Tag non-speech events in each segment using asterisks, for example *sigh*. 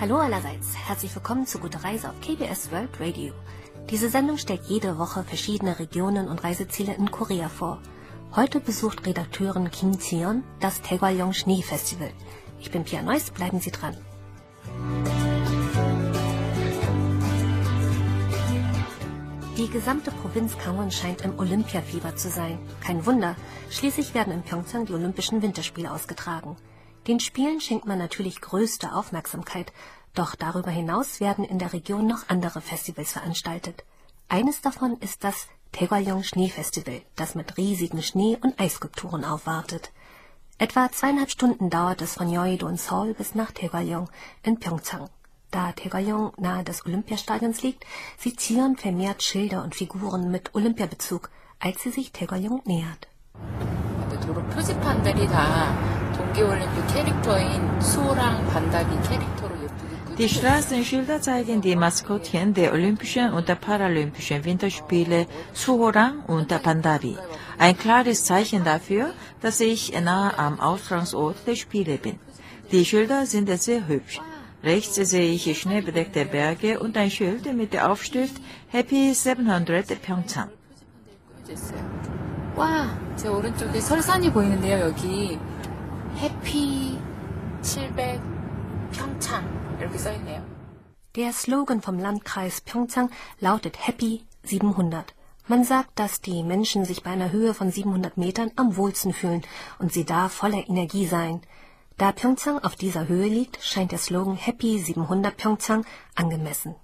Hallo allerseits, herzlich willkommen zu Gute Reise auf KBS World Radio. Diese Sendung stellt jede Woche verschiedene Regionen und Reiseziele in Korea vor. Heute besucht Redakteurin Kim Zion das Taegwalyong Schneefestival. Ich bin Pia Neuss, bleiben Sie dran. Die gesamte Provinz Gangwon scheint im Olympiafieber zu sein. Kein Wunder, schließlich werden in Pyeongchang die Olympischen Winterspiele ausgetragen. Den Spielen schenkt man natürlich größte Aufmerksamkeit, doch darüber hinaus werden in der Region noch andere Festivals veranstaltet. Eines davon ist das Taegwalyong Schneefestival, das mit riesigen Schnee- und Eisskulpturen aufwartet. Etwa zweieinhalb Stunden dauert es von Yeouido Seoul bis nach Taegwalyong in Pyeongchang. Da Taegwalyong nahe des Olympiastadions liegt, sieht Zion vermehrt Schilder und Figuren mit Olympiabezug, als sie sich Taegwalyong nähert. 도로 표지판들이 다 동계올림픽 캐릭터인 수호랑 반다비 캐릭터로 예쁘게 Die Straßenschilder zeigen die Maskottchen der Olympischen und der Paralympischen Winterspiele Suhorang und Pandabi. Ein klares Zeichen dafür, dass ich nahe am Austragungsort der Spiele bin. Die Schilder sind sehr hübsch. Rechts sehe ich schneebedeckte Berge und ein Schild mit der Aufschrift Happy 700 Pyeongchang. 있어요. 와, 제 오른쪽에 설산이 보이는데요, 여기. 해피 700 평창 이렇게 써 있네요. Der Slogan vom Landkreis Pyeongchang lautet Happy 700. Man sagt, dass die Menschen sich bei einer Höhe von 700 Metern am wohlsten fühlen und sie da voller Energie seien. Da Pyeongchang auf dieser Höhe liegt, scheint der Slogan Happy 700 Pyeongchang angemessen.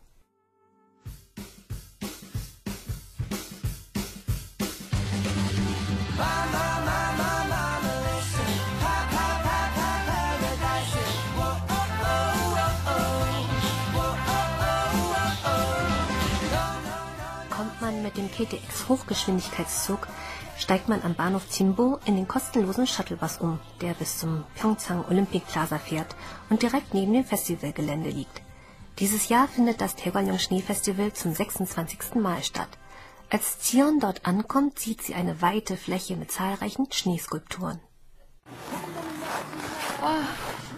Mit dem KTX Hochgeschwindigkeitszug, steigt man am Bahnhof Jinbo in den kostenlosen Shuttlebus um, der bis zum Pyeongchang Olympic Plaza fährt und direkt neben dem Festivalgelände liegt. Dieses Jahr findet das Taegwalyong Schneefestival zum 26. Mal statt. Als Zion dort ankommt, sieht sie eine weite Fläche mit zahlreichen Schneeskulpturen. 와,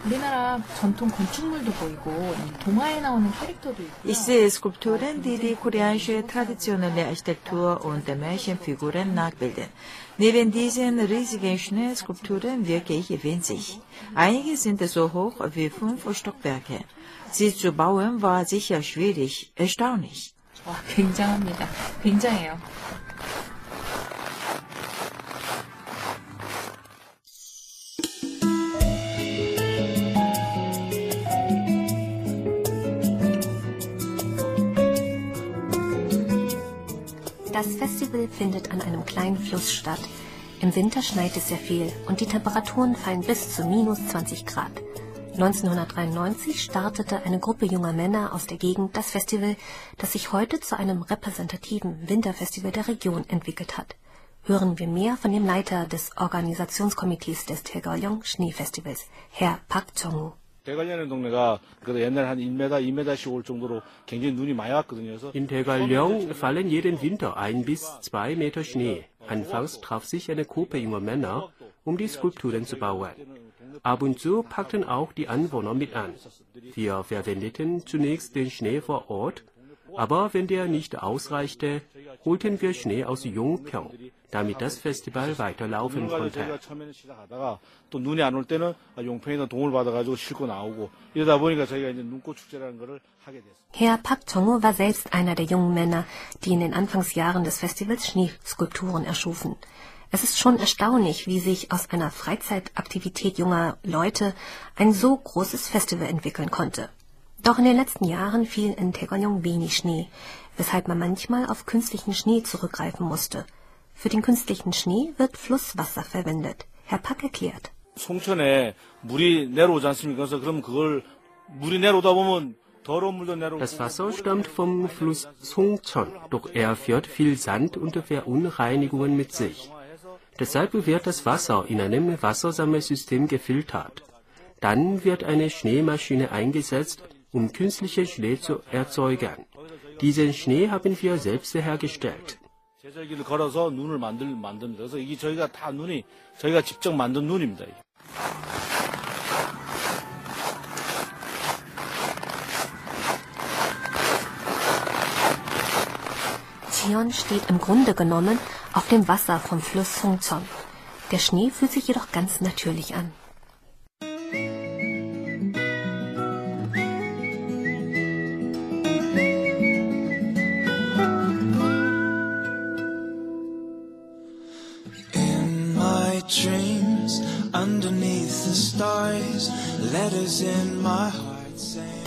우리나라 전통 건축물도 보이고 이 동화에 나오는 캐릭터도 있고. Ich sehe Skulpturen, die die koreanische traditionelle Architektur und Märchenfiguren nachbilden. Neben diesen riesigen Schneeskulpturen wirke ich winzig. Einige sind so hoch wie fünf Stockwerke. Sie zu bauen war sicher schwierig, erstaunlich. 와, 굉장합니다. 굉장해요. Das Festival findet an einem kleinen Fluss statt. Im Winter schneit es sehr viel und die Temperaturen fallen bis zu minus 20 Grad. 1993 startete eine Gruppe junger Männer aus der Gegend das Festival, das sich heute zu einem repräsentativen Winterfestival der Region entwickelt hat. Hören wir mehr von dem Leiter des Organisationskomitees des Taegwalyong Schneefestivals, Herr Park Jong-woo. 대관련의 동네가 그래도 옛날에 한 1m, 2m씩 올 정도로 굉장히 눈이 많이 왔거든요. 그래서 In Taegalong fallen jeden Winter ein bis zwei Meter Schnee. Anfangs traf sich eine Gruppe junger Männer, um die Skulpturen zu bauen. Ab und zu packten auch die Anwohner mit an. Wir verwendeten zunächst den Schnee vor Ort, aber wenn der nicht ausreichte, holten wir Schnee aus Yongpyeong, damit das Festival weiterlaufen konnte. Herr Pak Chongo war selbst einer der jungen Männer, die in den Anfangsjahren des Festivals Schneeskulpturen erschufen. Es ist schon erstaunlich, wie sich aus einer Freizeitaktivität junger Leute ein so großes Festival entwickeln konnte. Doch in den letzten Jahren fiel in Taegyeongjong wenig Schnee, weshalb man manchmal auf künstlichen Schnee zurückgreifen musste. Für den künstlichen Schnee wird Flusswasser verwendet. Herr Pack erklärt. Das Wasser stammt vom Fluss Songchon, doch er führt viel Sand und Verunreinigungen mit sich. Deshalb wird das Wasser in einem Wassersammelsystem gefiltert. Dann wird eine Schneemaschine eingesetzt, um künstlichen Schnee zu erzeugen. Diesen Schnee haben wir selbst hergestellt. Tion steht im Grunde genommen auf dem Wasser vom Fluss Songzong. Der Schnee fühlt sich jedoch ganz natürlich an.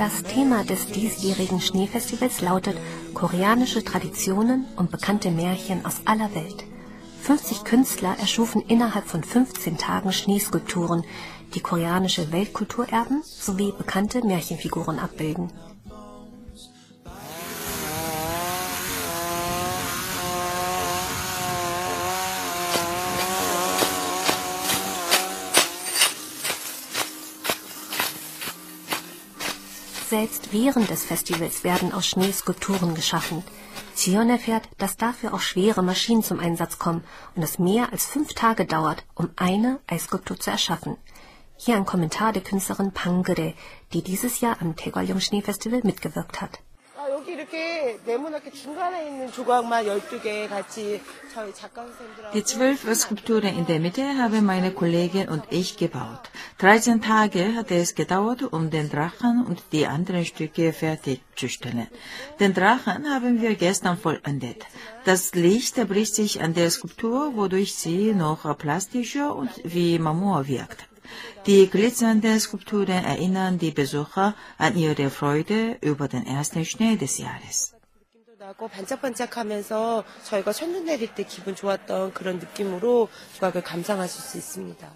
Das Thema des diesjährigen Schneefestivals lautet koreanische Traditionen und bekannte Märchen aus aller Welt. 50 Künstler erschufen innerhalb von 15 Tagen Schneeskulpturen, die koreanische Weltkulturerben sowie bekannte Märchenfiguren abbilden. Selbst während des Festivals werden aus Schnee Skulpturen geschaffen. Zion erfährt, dass dafür auch schwere Maschinen zum Einsatz kommen und es mehr als fünf Tage dauert, um eine Eisskulptur zu erschaffen. Hier ein Kommentar der Künstlerin Pangre, die dieses Jahr am Taegwalyong Schneefestival mitgewirkt hat. Die zwölf Skulpturen in der Mitte haben meine Kollegin und ich gebaut. 13 Tage hat es gedauert, um den Drachen und die anderen Stücke fertigzustellen. Den Drachen haben wir gestern vollendet. Das Licht bricht sich an der Skulptur, wodurch sie noch plastischer und wie Marmor wirkt. Die glitzernden Skulpturen erinnern die Besucher an ihre Freude über den ersten Schnee des Jahres. 나고 반짝반짝하면서 저희가 첫눈 내릴 때 기분 좋았던 그런 느낌으로 조각을 감상하실 수 있습니다.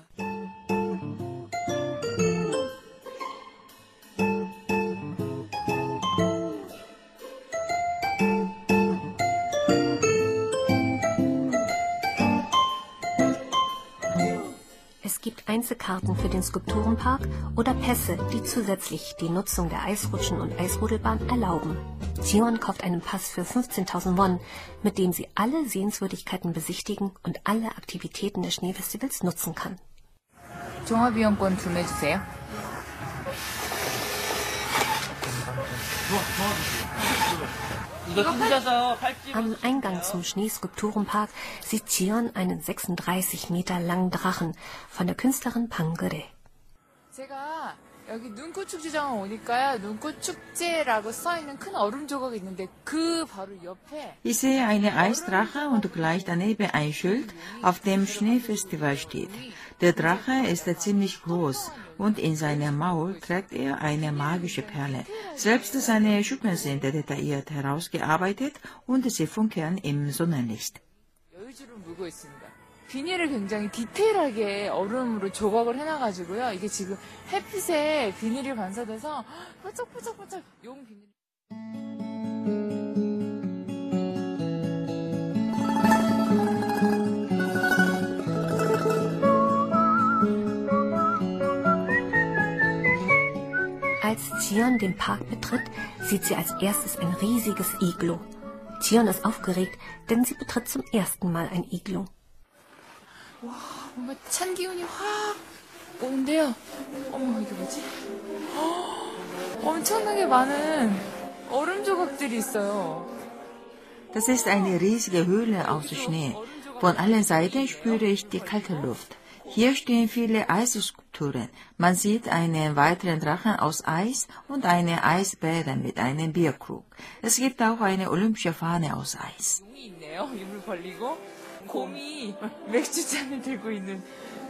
Einzelkarten für den Skulpturenpark oder Pässe, die zusätzlich die Nutzung der Eisrutschen und Eisrodelbahn erlauben. Zion kauft einen Pass für 15.000 Won, mit dem sie alle Sehenswürdigkeiten besichtigen und alle Aktivitäten des Schneefestivals nutzen kann. 종합이용권 주문해주세요. Am Eingang zum Schneeskulpturenpark sieht Zion einen 36 Meter langen Drachen von der Künstlerin Pangre. 제가 여기 눈꽃 축제장 오니까요. 눈꽃 축제라고 써 있는 큰 얼음 조각이 있는데 그 바로 옆에 Ich sehe eine Eisdrache und gleich daneben ein Schild, auf dem Schneefestival steht. Der Drache ist ziemlich groß und in seinem Maul trägt er eine magische Perle. Selbst seine Schuppen sind detailliert herausgearbeitet und sie funkeln im Sonnenlicht. 여유주를 물고 있습니다. 비닐을 굉장히 디테일하게 얼음으로 조각을 해놔가지고요. 이게 지금 햇빛에 비닐이 반사돼서 반짝반짝반짝 용 비닐. Als Zion den Park betritt, sieht sie als erstes ein riesiges Iglo. Zion ist aufgeregt, denn sie betritt zum ersten Mal ein Iglo. 뭔가 찬 기운이 확 오는데요. 어머 이게 뭐지? 헉, 엄청나게 많은 얼음 조각들이 있어요. Das ist eine riesige Höhle aus Schnee. Von allen Seiten spüre ich die kalte Luft. Hier stehen viele Eisskulpturen. Man sieht einen weiteren Drachen aus Eis und eine Eisbären mit einem Bierkrug. Es gibt auch eine olympische Fahne aus Eis. 곰이 있네요. 입을 벌리고 *laughs* 곰이 맥주잔을 들고 있는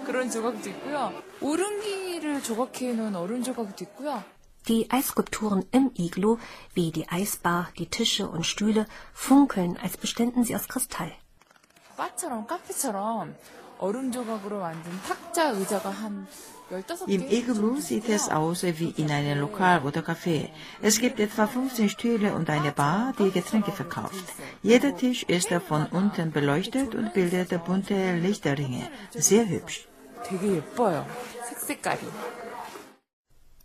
그런 조각도 있고요. 오름기를 조각해 놓은 얼음 조각도 있고요. Die Eisskulpturen im Iglo, wie die Eisbar, die Tische und Stühle, funkeln, als beständen sie aus Kristall. 바처럼 카페처럼 얼음 조각으로 만든 탁자 의자가 한 15개 Im Igloo sieht es aus wie in einem Lokal oder Café. Es gibt etwa 15 Stühle und eine Bar, die Getränke verkauft. Jeder Tisch ist von unten beleuchtet und bildet bunte Lichterringe. Sehr hübsch. 되게 예뻐요. 색색깔이.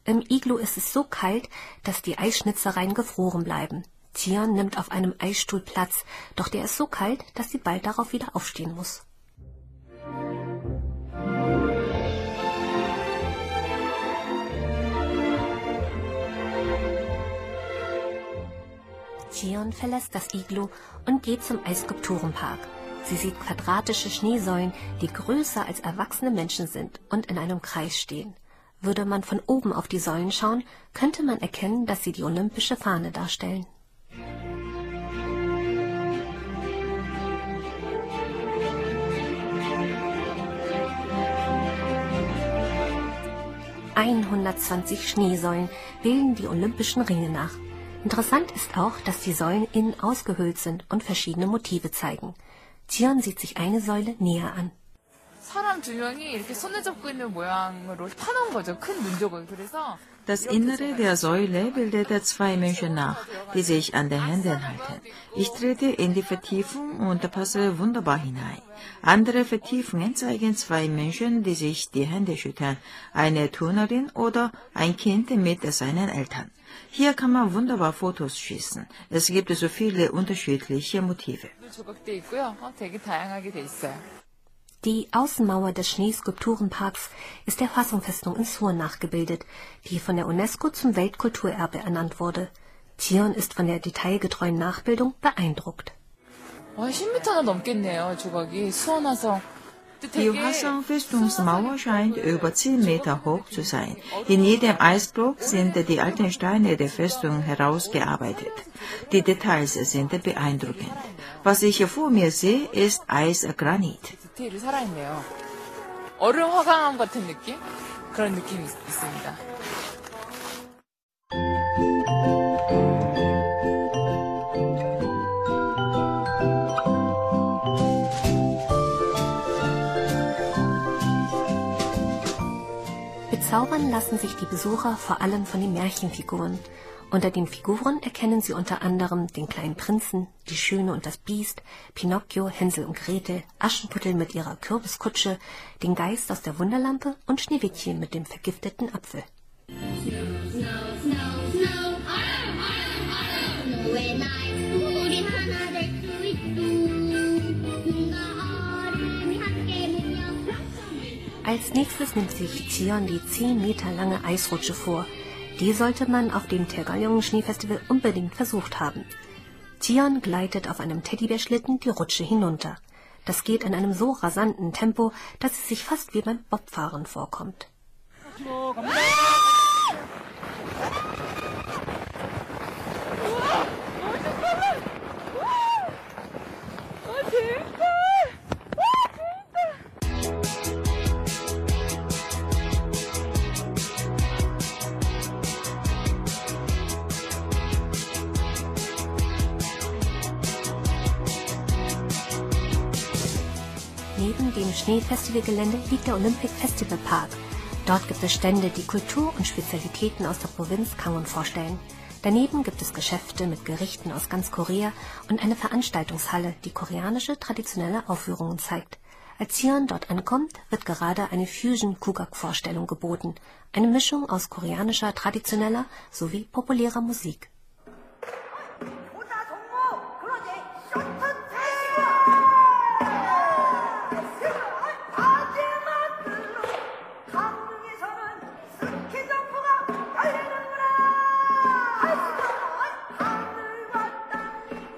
Im Iglo ist es so kalt, dass die Eisschnitzereien gefroren bleiben. Zion nimmt auf einem Eisstuhl Platz, doch der ist so kalt, dass sie bald darauf wieder aufstehen muss. Tion verlässt das Iglu und geht zum Eisskulpturenpark. Sie sieht quadratische Schneesäulen, die größer als erwachsene Menschen sind und in einem Kreis stehen. Würde man von oben auf die Säulen schauen, könnte man erkennen, dass sie die olympische Fahne darstellen. ...120 Schneesäulen bilden die olympischen Ringe nach. Interessant ist auch, dass die Säulen innen ausgehöhlt sind und verschiedene Motive zeigen. Tion sieht sich eine Säule näher an. Das Innere der Säule bildet zwei Menschen nach, die sich an den Händen halten. Ich trete in die Vertiefung und passe wunderbar hinein. Andere Vertiefungen zeigen zwei Menschen, die sich die Hände schütteln, eine Turnerin oder ein Kind mit seinen Eltern. Hier kann man wunderbar Fotos schießen. Es gibt so viele unterschiedliche Motive. 조각돼 있고요. 어, 되게 다양하게 돼 있어요. Die Außenmauer des Schneeskulpturenparks ist der Fassungsfestung in Suhr nachgebildet, die von der UNESCO zum Weltkulturerbe ernannt wurde. Tion ist von der detailgetreuen Nachbildung beeindruckt. 와, 10m나 넘겠네요. 조각이 수원화성. 근데 Die 되게 Wasserfestungsmauer scheint über 10 Meter hoch zu sein. In jedem Eisblock sind die alten Steine der Festung herausgearbeitet. Die Details sind beeindruckend. Was ich vor mir sehe, ist Eisgranit. 디테일이 살아있네요. 얼음 화강암 같은 느낌? 그런 느낌이 있, 있습니다. Bezaubern lassen sich die Besucher vor allem von den Märchenfiguren. Unter den Figuren erkennen sie unter anderem den kleinen Prinzen, die Schöne und das Biest, Pinocchio, Hänsel und Gretel, Aschenputtel mit ihrer Kürbiskutsche, den Geist aus der Wunderlampe und Schneewittchen mit dem vergifteten Apfel. Als nächstes nimmt sich Zion die 10 Meter lange Eisrutsche vor. Die sollte man auf dem Tergalyong Schneefestival unbedingt versucht haben. Zion gleitet auf einem Teddybärschlitten die Rutsche hinunter. Das geht in einem so rasanten Tempo, dass es sich fast wie beim Bobfahren vorkommt. Schneefestivalgelände liegt der Olympic Festival Park. Dort gibt es Stände, die Kultur und Spezialitäten aus der Provinz Gangwon vorstellen. Daneben gibt es Geschäfte mit Gerichten aus ganz Korea und eine Veranstaltungshalle, die koreanische traditionelle Aufführungen zeigt. Als Sion dort ankommt, wird gerade eine Fusion-Kugak-Vorstellung geboten, eine Mischung aus koreanischer traditioneller sowie populärer Musik.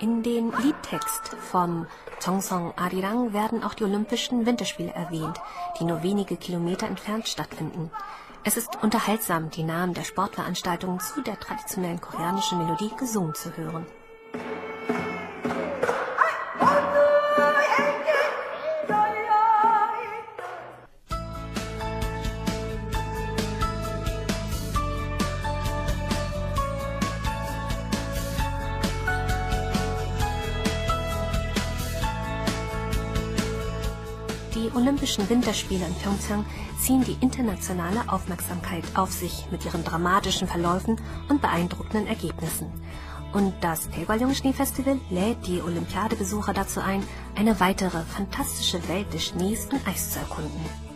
In den Liedtext vom Tongsong Arirang werden auch die Olympischen Winterspiele erwähnt, die nur wenige Kilometer entfernt stattfinden. Es ist unterhaltsam, die Namen der Sportveranstaltungen zu der traditionellen koreanischen Melodie gesungen zu hören. Olympischen Winterspiele in Pyeongchang ziehen die internationale Aufmerksamkeit auf sich mit ihren dramatischen Verläufen und beeindruckenden Ergebnissen. Und das Daegualyong Schneefestival lädt die Olympiadebesucher dazu ein, eine weitere fantastische Welt des Schnees und Eis zu erkunden.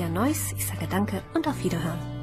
Pia Neuss. Ich sage Danke und auf Wiederhören.